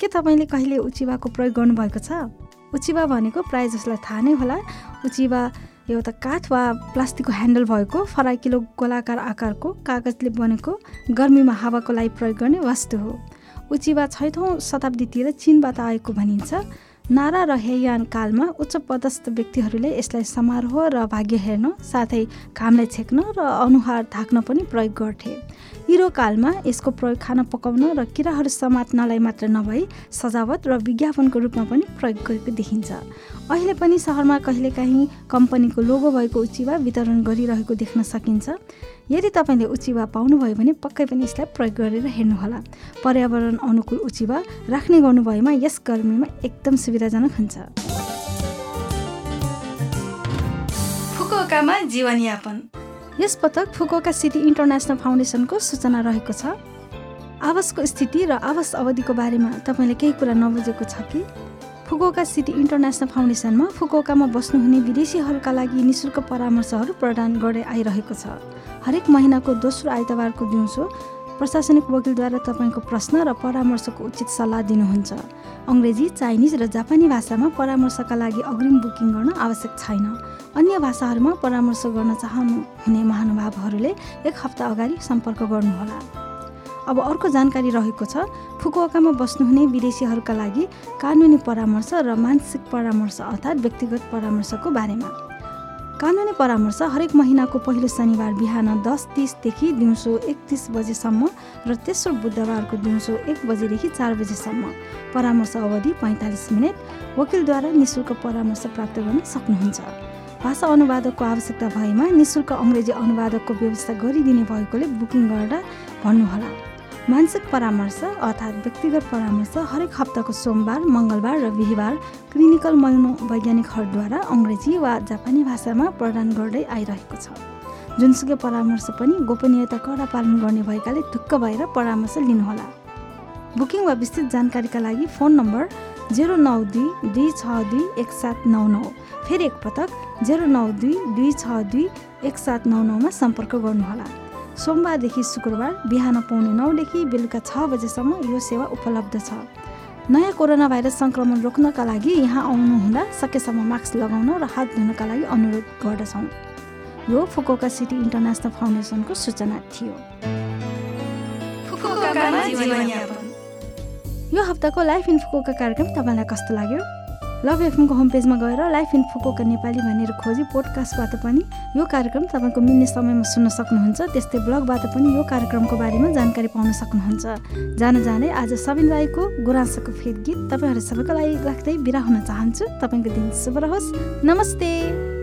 के तपाईँले कहिले उचिवाको प्रयोग गर्नुभएको छ? उचिवा भनेको प्रायः जसलाई थाहा नै होला। उचिवा एउटा काठ वा प्लास्टिकको ह्यान्डल भएको फराकिलो गोलाकार आकारको कागजले बनेको गर्मीमा हावाको लागि प्रयोग गर्ने वस्तु हो। उचिवा छैठौँ शताब्दीतिर चिनबाट आएको भनिन्छ। नारा र हेयान कालमा उच्च पदस्थ व्यक्तिहरूले यसलाई समारोह र भाग्य हेर्न साथै घामलाई छेक्न र अनुहार ढाक्न पनि प्रयोग गर्थे। इरो कालमा यसको प्रयोग खाना पकाउन र किराहरू समात्नलाई मात्र नभई सजावट र विज्ञापनको रूपमा पनि प्रयोग गरेको देखिन्छ। अहिले पनि सहरमा कहिलेकाहीँ कम्पनीको लोगो भएको उचिवा वितरण गरिरहेको देख्न सकिन्छ। यदि तपाईँले उचिवा पाउनुभयो भने पक्कै पनि यसलाई प्रयोग गरेर हेर्नुहोला। पर्यावरण अनुकूल उचिवा राख्ने गर्नुभएमा यस गर्मीमा एकदम सुविधाजनक हुन्छ। फुकुओकामा जीवनयापन। यस पटक फुकुओका सिटी इन्टरनेसनल फाउन्डेसनको सूचना रहेको छ। आवासको स्थिति र आवास अवधिको बारेमा तपाईँले केही कुरा नबुझेको छ कि? फुकुओका सिटी इन्टरनेसनल फाउन्डेसनमा फुकुओकामा बस्नुहुने विदेशीहरूका लागि निशुल्क परामर्शहरू प्रदान गर्दै आइरहेको छ। हरेक महिनाको दोस्रो आइतबारको दिउँसो प्रशासनिक वकिलद्वारा तपाईँको प्रश्न र परामर्शको उचित सल्लाह दिनुहुन्छ। अङ्ग्रेजी चाइनिज र जापानी भाषामा परामर्शका लागि अग्रिम बुकिङ गर्न आवश्यक छैन। अन्य भाषाहरूमा परामर्श गर्न चाहनुहुने महानुभावहरूले एक हप्ता अगाडि सम्पर्क गर्नुहोला। अब अर्को जानकारी रहेको छ फुकुवाकामा बस्नुहुने विदेशीहरूका लागि कानुनी परामर्श र मानसिक परामर्श अर्थात् व्यक्तिगत परामर्शको बारेमा। कानुनी परामर्श हरेक महिनाको पहिलो शनिबार बिहान दस तिसदेखि दिउँसो एकतिस बजेसम्म र तेस्रो बुधबारको दिउँसो एक बजेदेखि चार बजेसम्म। परामर्श अवधि पैँतालिस मिनट। वकिलद्वारा निशुल्क परामर्श प्राप्त गर्न सक्नुहुन्छ। भाषा अनुवादकको आवश्यकता भएमा निशुल्क अङ्ग्रेजी अनुवादकको व्यवस्था गरिदिने भएकोले बुकिङ गरेर भन्नुहोला। मानसिक परामर्श अर्थात् व्यक्तिगत परामर्श हरेक हप्ताको सोमबार मङ्गलबार र बिहिबार क्लिनिकल मनोवैज्ञानिकहरूद्वारा अङ्ग्रेजी वा जापानी भाषामा प्रदान गर्दै आइरहेको छ। जुनसुकै परामर्श पनि गोपनीयता कडा पालन गर्ने भएकाले ढुक्क भएर परामर्श लिनुहोला। बुकिङ वा विस्तृत जानकारीका लागि फोन नम्बर जेरो नौ दुई दुई छ दुई एक सात नौ नौ। फेरि एकपटक जेरो नौ दुई दुई छ दुई एक सात नौ नौमा सम्पर्क गर्नुहोला। सोमबारदेखि शुक्रबार बिहान पाउने नौदेखि बेलुका छ बजेसम्म यो सेवा उपलब्ध छ। नयाँ कोरोना भाइरस सङ्क्रमण रोक्नका लागि यहाँ आउनुहुँदा सकेसम्म मास्क लगाउन र हात धुनका लागि अनुरोध गर्दछौँ। यो फुकोका सिटी इन्टरनेसनल फाउन्डेसनको सूचना थियो। यो हप्ताको लाइफ इन फुकोका कार्यक्रम तपाईँलाई कस्तो लाग्यो? लभ एफएमको होम पेजमा गएर लाइफ इन फुकोका नेपाली भनेर खोजी पोडकास्टबाट पनि यो कार्यक्रम तपाईँको मिल्ने समयमा सुन्न सक्नुहुन्छ त्यस्तै ब्लगबाट पनि यो कार्यक्रमको बारेमा जानकारी पाउन सक्नुहुन्छ। जान जाँदै आज सबिन राईको गुराँसको फेद गीत तपाईँहरू सबैको लागि राख्दै बिरा हुन चाहन्छु। तपाईँको दिन शुभ रहोस्। नमस्ते!